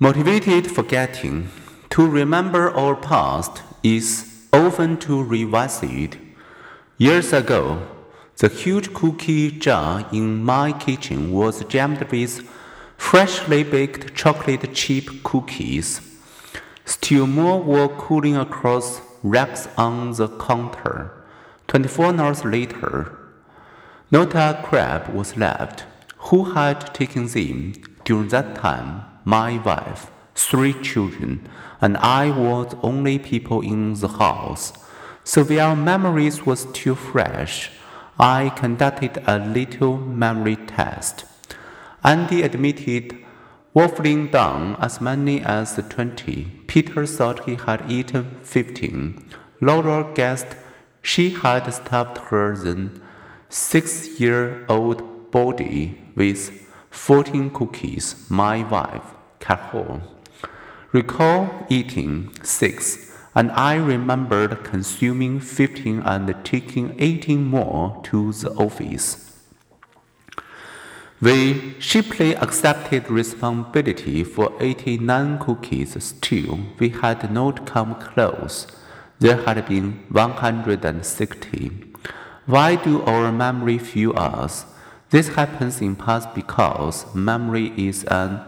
Motivated forgetting. To remember our past is often to revise it. Years ago, the huge cookie jar in my kitchen was jammed with freshly baked chocolate chip cookies. Still more were cooling across racks on the counter. 24 hours later, not a crab was left. Who had taken them during that time? My wife, three children, and I were the only people in the house. So while memories were still fresh, I conducted a little memory test. Andy admitted waffling down as many as 20. Peter thought he had eaten 15. Laura guessed she had stuffed her then six year old body with 14 cookies. My wife Carol. Recall eating six, and I remembered consuming fifteen and taking eighteen more to the office. We sheeply accepted responsibility for 89 cookies still. We had not come close. There had been 160. Why do our memory fail us? This happens in part because memory is an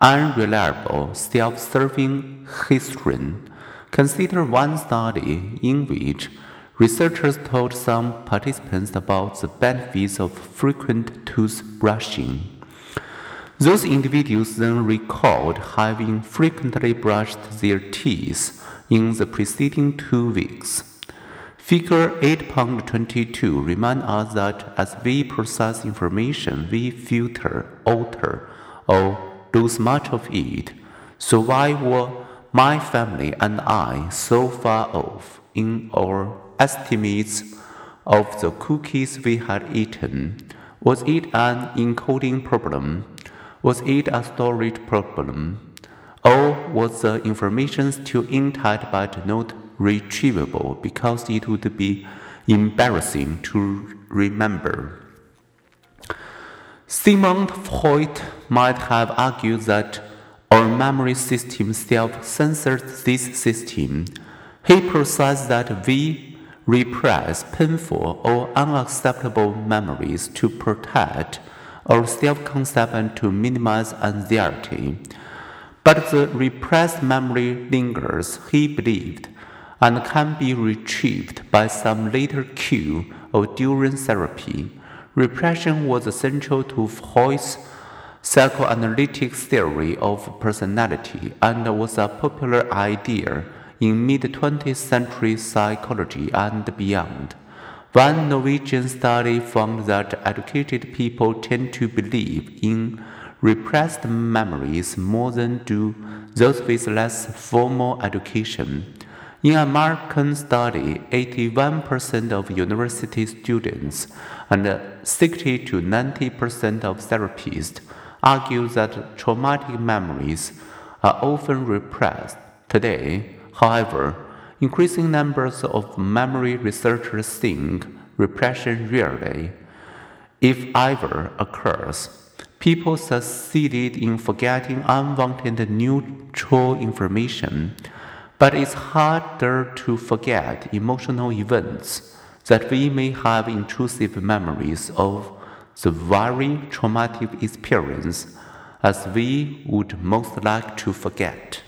unreliable, self-serving historian. Consider one study in which researchers told some participants about the benefits of frequent toothbrushing. Those individuals then recalled having frequently brushed their teeth in the preceding two weeks. Figure 8.22 reminds us that as we process information, we filter, alter, or lose much of it. So why were my family and I so far off in our estimates of the cookies we had eaten? Was it an encoding problem? Was it a storage problem? Or was the information still intact but not retrievable because it would be embarrassing to remember? Sigmund Freud might have argued that our memory system self-censors this system. He processed that we repress painful or unacceptable memories to protect our self-concept and to minimize anxiety. But the repressed memory lingers, he believed, and can be retrieved by some later cue or during therapy. Repression was central to Freud's psychoanalytic theory of personality and was a popular idea in mid 20th century psychology and beyond. One Norwegian study found that educated people tend to believe in repressed memories more than do those with less formal education. In an American study, 81% of university students and 60 to 90% of therapists argue that traumatic memories are often repressed. Today, however, increasing numbers of memory researchers think repression rarely, if ever, occurs. People succeeded in forgetting unwanted neutral information but it's harder to forget emotional events that we may have intrusive memories of the very traumatic experience as we would most like to forget.